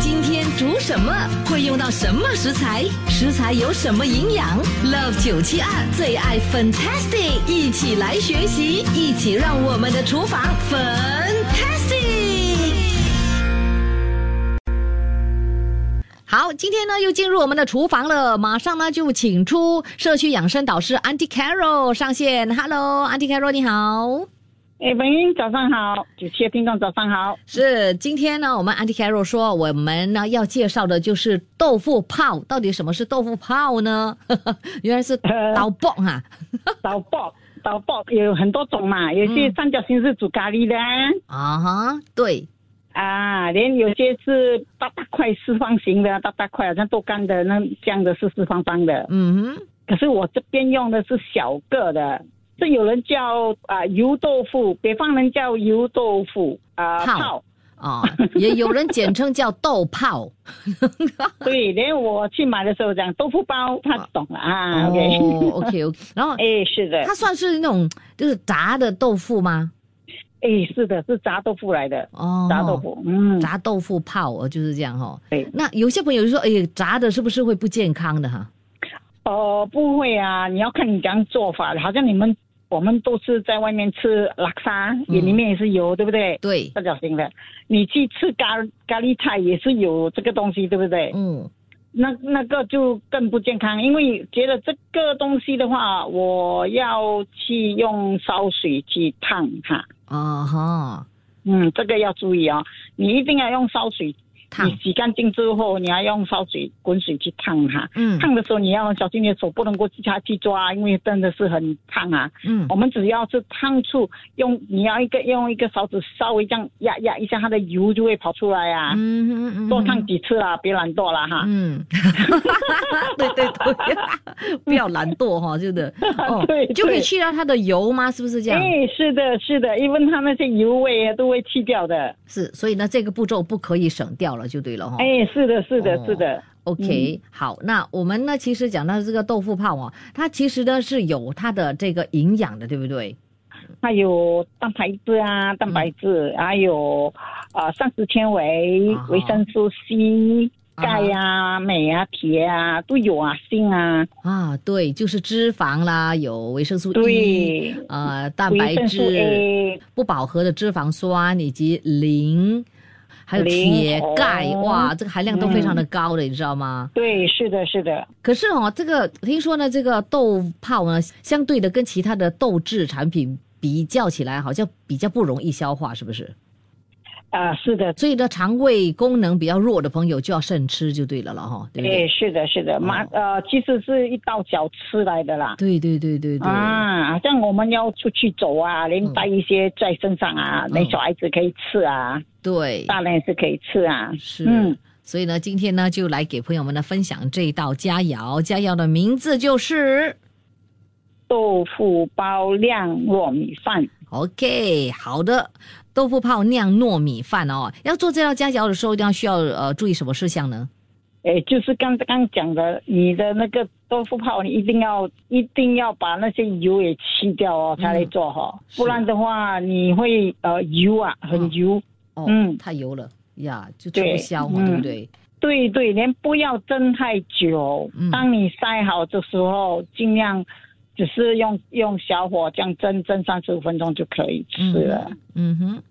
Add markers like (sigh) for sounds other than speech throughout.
今天煮什么？会用到什么食材？食材有什么营养？Love 九七二最爱 Fantastic，一起来学习，一起让我们的厨房 Fantastic。好，今天呢又进入我们的厨房了，马上呢就请出社区养生导师 Auntie Carol 上线。Hello，Auntie Carol 你好。哎，文英早上好，九七的听众早上好。是今天呢，我们 Auntie Carol 说，我们呢要介绍的就是豆腐泡。到底什么是豆腐泡呢？(laughs) 原来是刀煲哈，刀煲 (laughs) 刀煲有很多种嘛，有些三角形是煮咖喱的啊哈，对啊，连有些是大大块四方形的，大大块好像豆干的那这样的是四方方的。嗯哼，可是我这边用的是小个的。这有人叫啊油豆腐，北方人叫油豆腐啊泡啊，也有人简称叫豆泡。(laughs) 对，连我去买的时候讲豆腐包，他懂了啊。OK OK，(laughs) 然后哎是的，它算是那种就是炸的豆腐吗？哎是的，是炸豆腐来的哦，炸豆腐，嗯，炸豆腐泡哦就是这样哈。对，那有些朋友就说，哎，炸的是不是会不健康的哈？哦，不会啊，你要看你怎样做法，好像你们。我们都是在外面吃拉沙，也里面也是油，对不对？对，三角形的。你去吃咖咖喱菜也是有这个东西，对不对？嗯。那那个就更不健康，因为觉得这个东西的话，我要去用烧水去烫它。啊哈。嗯，这个要注意啊，你一定要用烧水。你洗干净之后，你要用烧水、滚水去烫它。嗯，烫的时候你要小心，你的手不能够去下去抓，因为真的是很烫啊。嗯，我们只要是烫处，用你要一个用一个勺子稍微这样压压一下，它的油就会跑出来啊。嗯嗯嗯，多烫几次啊，别懒惰了哈。嗯，(laughs) 对对对，不要懒惰哈，就的。(laughs) 哦，对，就可以去掉它的油吗？是不是这样？哎，是的，是的，因为它那些油味都会去掉的。是，所以呢，这个步骤不可以省掉了。就对了哈，哎，是的，是的，是的，OK，好，那我们呢，其实讲到这个豆腐泡啊，它其实呢是有它的这个营养的，对不对？它有蛋白质啊，蛋白质，还有啊膳食纤维、维生素 C、钙呀、镁啊、铁啊都有啊，锌啊，啊，对，就是脂肪啦，有维生素 E，呃，蛋白质、不饱和的脂肪酸以及磷。还有铁、钙，哇，这个含量都非常的高的，你知道吗？对，是的，是的。可是哦，这个听说呢，这个豆泡呢，相对的跟其他的豆制产品比较起来，好像比较不容易消化，是不是？啊，是的，所以呢，肠胃功能比较弱的朋友就要慎吃就对了了哈。对，是的，是的，马呃，其实是一道小吃来的啦。对对对对对。啊，像我们要出去走啊，连带一些在身上啊，那小孩子可以吃啊。对，大人也是可以吃啊。是，嗯，所以呢，今天呢，就来给朋友们呢分享这一道佳肴，佳肴的名字就是豆腐包酿糯米饭。OK，好的。豆腐泡酿糯米饭哦，要做这道佳肴的时候，一定要需要呃注意什么事项呢？哎，就是刚刚讲的，你的那个豆腐泡，你一定要一定要把那些油也去掉哦，才来做哈，不然的话你会呃油啊，很油，嗯，太油了呀，就吃不消嘛，对不对？对对，连不要蒸太久，当你晒好的时候，尽量。只是用用小火这样蒸蒸三十五分钟就可以吃了。嗯哼，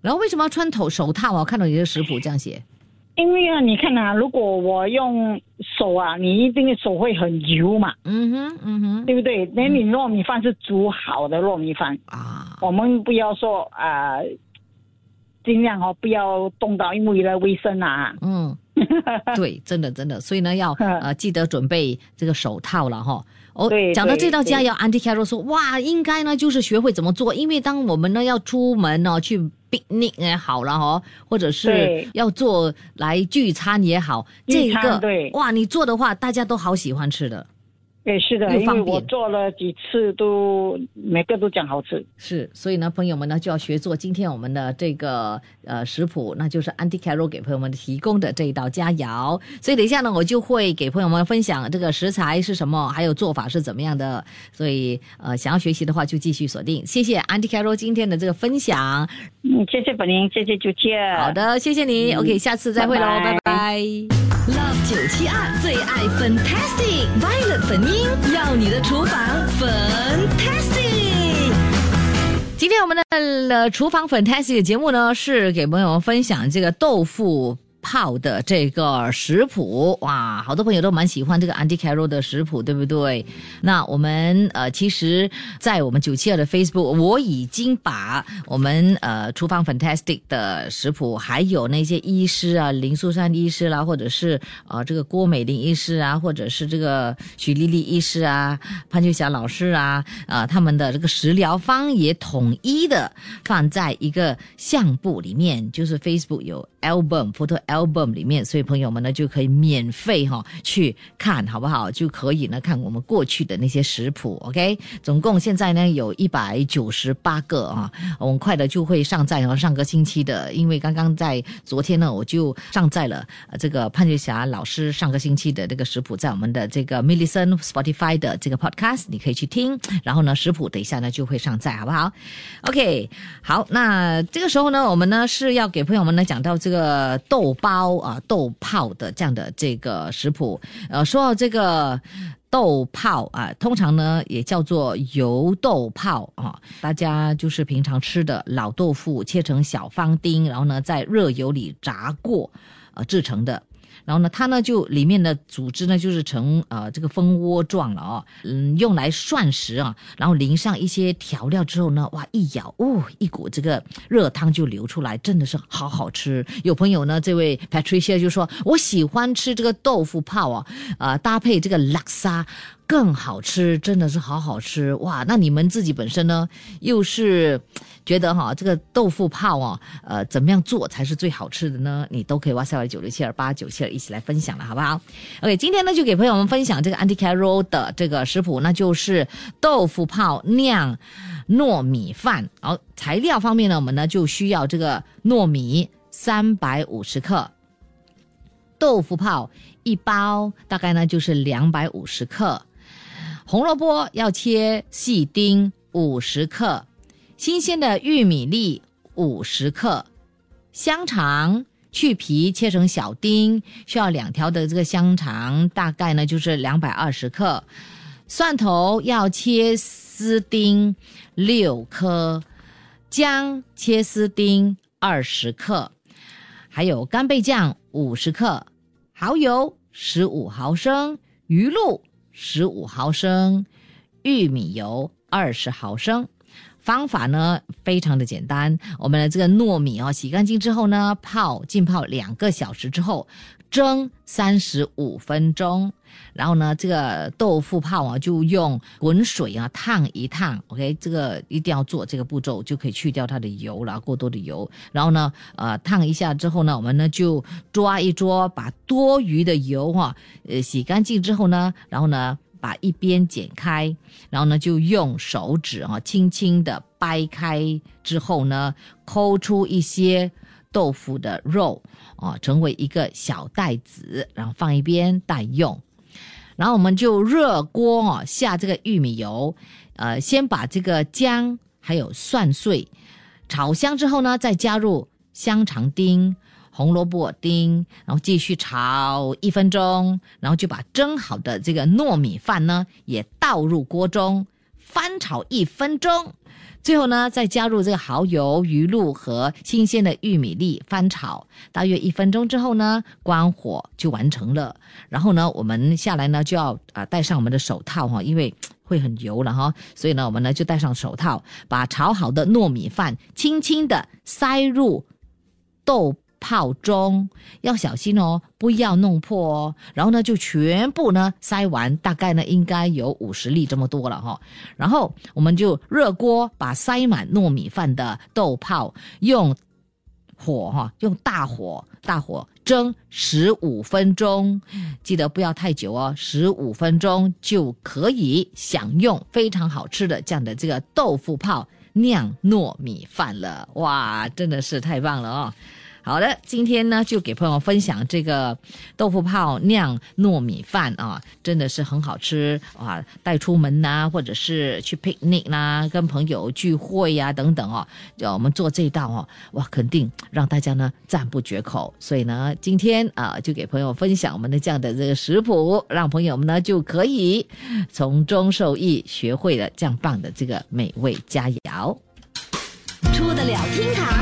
然后为什么要穿头手套啊？看到你的食谱这样写。因为啊，你看啊，如果我用手啊，你一定手会很油嘛。嗯哼，嗯哼，对不对？那你糯米饭是煮好的糯米饭啊，我们不要说啊，尽量哦不要动到，因为了卫生啊。嗯，(laughs) 对，真的真的，所以呢要 (laughs) 呃记得准备这个手套了哈。哦，讲到这道家要，Auntie Carol 说，哇，应该呢就是学会怎么做，因为当我们呢要出门呢去 picnic 也好了哈，或者是要做来聚餐也好，这个哇，你做的话大家都好喜欢吃的。哎，是的，因为我做了几次，都每个都讲好吃。是，所以呢，朋友们呢就要学做今天我们的这个呃食谱，那就是 Andy Carroll 给朋友们提供的这一道佳肴。所以等一下呢，我就会给朋友们分享这个食材是什么，还有做法是怎么样的。所以呃，想要学习的话就继续锁定。谢谢 Andy Carroll 今天的这个分享。嗯，谢谢本宁，谢谢九七。好的，谢谢你。OK，下次再会喽，拜拜。Love 九七二最爱 Fantastic Violet 粉。要你的厨房 fantastic。今天我们的厨房 fantastic 节目呢，是给朋友们分享这个豆腐。泡的这个食谱哇，好多朋友都蛮喜欢这个 Andy Carroll 的食谱，对不对？那我们呃，其实，在我们九七二的 Facebook，我已经把我们呃厨房 Fantastic 的食谱，还有那些医师啊，林素珊医师啦，或者是呃这个郭美玲医师啊，或者是这个许丽丽医师啊，潘秋霞老师啊，啊他们的这个食疗方也统一的放在一个相簿里面，就是 Facebook 有 album photo。album 里面，所以朋友们呢就可以免费哈去看，好不好？就可以呢看我们过去的那些食谱，OK？总共现在呢有一百九十八个啊，很快的就会上载然后上个星期的，因为刚刚在昨天呢我就上载了这个潘月霞老师上个星期的这个食谱，在我们的这个 Millison Spotify 的这个 podcast，你可以去听。然后呢食谱等一下呢就会上载，好不好？OK，好，那这个时候呢我们呢是要给朋友们呢讲到这个豆。包啊豆泡的这样的这个食谱，呃，说到这个豆泡啊，通常呢也叫做油豆泡啊，大家就是平常吃的老豆腐切成小方丁，然后呢在热油里炸过，呃制成的。然后呢，它呢就里面的组织呢就是成呃这个蜂窝状了哦，嗯，用来涮食啊，然后淋上一些调料之后呢，哇，一咬，哦，一股这个热汤就流出来，真的是好好吃。有朋友呢，这位 Patricia 就说，我喜欢吃这个豆腐泡啊，呃，搭配这个拉沙。更好吃，真的是好好吃哇！那你们自己本身呢，又是觉得哈这个豆腐泡啊，呃，怎么样做才是最好吃的呢？你都可以哇塞九六七二八九七二一起来分享了，好不好？OK，今天呢就给朋友们分享这个 anti caro 的这个食谱，那就是豆腐泡酿糯米饭。好，材料方面呢，我们呢就需要这个糯米三百五十克，豆腐泡一包，大概呢就是两百五十克。红萝卜要切细丁五十克，新鲜的玉米粒五十克，香肠去皮切成小丁，需要两条的这个香肠，大概呢就是两百二十克。蒜头要切丝丁六颗，姜切丝丁二十克，还有干贝酱五十克，蚝油十五毫升，鱼露。十五毫升玉米油，二十毫升。方法呢非常的简单，我们的这个糯米哦，洗干净之后呢，泡浸泡两个小时之后，蒸三十五分钟。然后呢，这个豆腐泡啊，就用滚水啊烫一烫。OK，这个一定要做这个步骤，就可以去掉它的油了，过多的油。然后呢，呃，烫一下之后呢，我们呢就抓一抓，把多余的油哈，呃，洗干净之后呢，然后呢。把一边剪开，然后呢，就用手指啊，轻轻的掰开之后呢，抠出一些豆腐的肉啊，成为一个小袋子，然后放一边待用。然后我们就热锅啊，下这个玉米油，呃，先把这个姜还有蒜碎炒香之后呢，再加入香肠丁。红萝卜丁，然后继续炒一分钟，然后就把蒸好的这个糯米饭呢也倒入锅中翻炒一分钟，最后呢再加入这个蚝油、鱼露和新鲜的玉米粒翻炒大约一分钟之后呢关火就完成了。然后呢我们下来呢就要啊戴上我们的手套哈，因为会很油了哈，所以呢我们呢就戴上手套，把炒好的糯米饭轻轻的塞入豆。泡中要小心哦，不要弄破哦。然后呢，就全部呢塞完，大概呢应该有五十粒这么多了哈。然后我们就热锅，把塞满糯米饭的豆泡用火哈，用大火大火蒸。十五分钟，记得不要太久哦，十五分钟就可以享用非常好吃的这样的这个豆腐泡酿糯米饭了。哇，真的是太棒了哦！好的，今天呢就给朋友分享这个豆腐泡酿糯米饭啊，真的是很好吃啊！带出门呐，或者是去 picnic 啦，跟朋友聚会呀等等哦，叫我们做这道哦，哇，肯定让大家呢赞不绝口。所以呢，今天啊就给朋友分享我们的这样的这个食谱，让朋友们呢就可以从中受益，学会了这样棒的这个美味佳肴。出得了厅堂，